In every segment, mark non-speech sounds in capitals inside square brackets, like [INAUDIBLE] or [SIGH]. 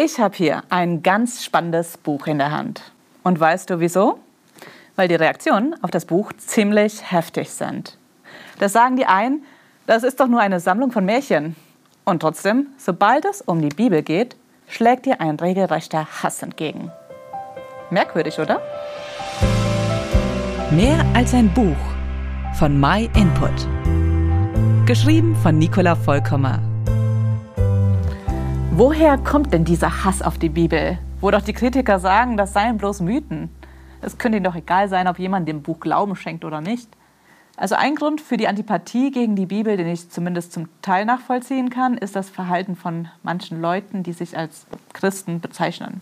Ich habe hier ein ganz spannendes Buch in der Hand. Und weißt du wieso? Weil die Reaktionen auf das Buch ziemlich heftig sind. Das sagen die einen, das ist doch nur eine Sammlung von Märchen. Und trotzdem, sobald es um die Bibel geht, schlägt dir ein regelrechter Hass entgegen. Merkwürdig, oder? Mehr als ein Buch von My Input. Geschrieben von Nicola Vollkommer. Woher kommt denn dieser Hass auf die Bibel? Wo doch die Kritiker sagen, das seien bloß Mythen. Es könnte ihnen doch egal sein, ob jemand dem Buch Glauben schenkt oder nicht. Also ein Grund für die Antipathie gegen die Bibel, den ich zumindest zum Teil nachvollziehen kann, ist das Verhalten von manchen Leuten, die sich als Christen bezeichnen.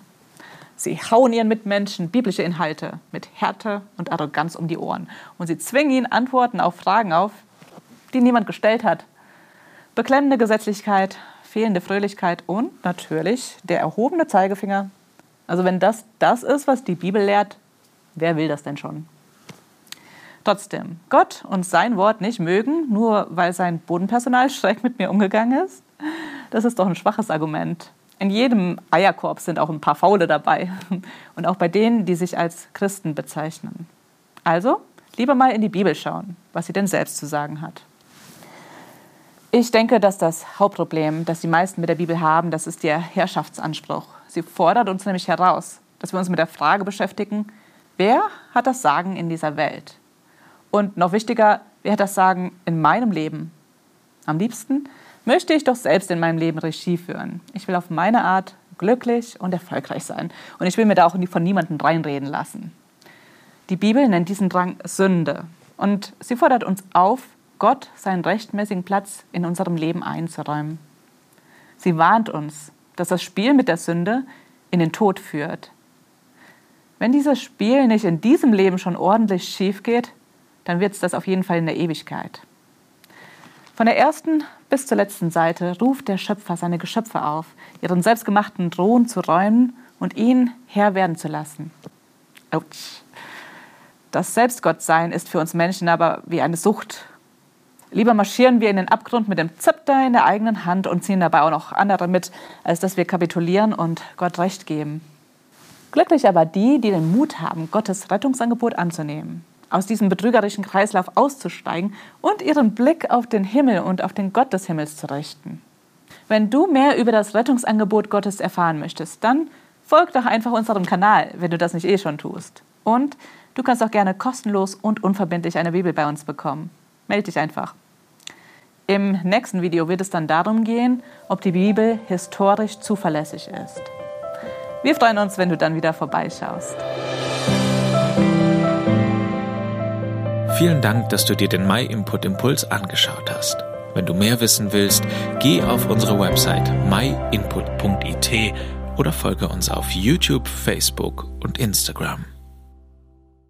Sie hauen ihren Mitmenschen biblische Inhalte mit Härte und Arroganz um die Ohren und sie zwingen ihnen Antworten auf Fragen auf, die niemand gestellt hat. Beklemmende Gesetzlichkeit, fehlende Fröhlichkeit und natürlich der erhobene Zeigefinger. Also wenn das das ist, was die Bibel lehrt, wer will das denn schon? Trotzdem, Gott und sein Wort nicht mögen, nur weil sein Bodenpersonal [LAUGHS] schräg mit mir umgegangen ist, das ist doch ein schwaches Argument. In jedem Eierkorb sind auch ein paar Faule dabei. [LAUGHS] Und auch bei denen, die sich als Christen bezeichnen. Also, lieber mal in die Bibel schauen, was sie denn selbst zu sagen hat. Ich denke, dass das Hauptproblem, das die meisten mit der Bibel haben, das ist der Herrschaftsanspruch. Sie fordert uns nämlich heraus, dass wir uns mit der Frage beschäftigen, wer hat das Sagen in dieser Welt? Und noch wichtiger, wer hat das Sagen in meinem Leben? Am liebsten möchte ich doch selbst in meinem Leben Regie führen. Ich will auf meine Art glücklich und erfolgreich sein. Und ich will mir da auch von niemandem reinreden lassen. Die Bibel nennt diesen Drang Sünde. Und sie fordert uns auf, Gott seinen rechtmäßigen Platz in unserem Leben einzuräumen. Sie warnt uns, dass das Spiel mit der Sünde in den Tod führt. Wenn dieses Spiel nicht in diesem Leben schon ordentlich schief geht, dann wird es das auf jeden Fall in der Ewigkeit. Von der ersten bis zur letzten Seite ruft der Schöpfer seine Geschöpfe auf, ihren selbstgemachten Thron zu räumen und ihn Herr werden zu lassen. Autsch. Das Selbstgottsein ist für uns Menschen aber wie eine Sucht Lieber marschieren wir in den Abgrund mit dem Zepter in der eigenen Hand und ziehen dabei auch noch andere mit, als dass wir kapitulieren und Gott Recht geben. Glücklich aber die, die den Mut haben, Gottes Rettungsangebot anzunehmen, aus diesem betrügerischen Kreislauf auszusteigen und ihren Blick auf den Himmel und auf den Gott des Himmels zu richten. Wenn du mehr über das Rettungsangebot Gottes erfahren möchtest, dann folg doch einfach unserem Kanal, wenn du das nicht eh schon tust. Und du kannst auch gerne kostenlos und unverbindlich eine Bibel bei uns bekommen. Melde dich einfach. Im nächsten Video wird es dann darum gehen, ob die Bibel historisch zuverlässig ist. Wir freuen uns, wenn du dann wieder vorbeischaust. Vielen Dank, dass du dir den My Input Impuls angeschaut hast. Wenn du mehr wissen willst, geh auf unsere Website myinput.it oder folge uns auf YouTube, Facebook und Instagram.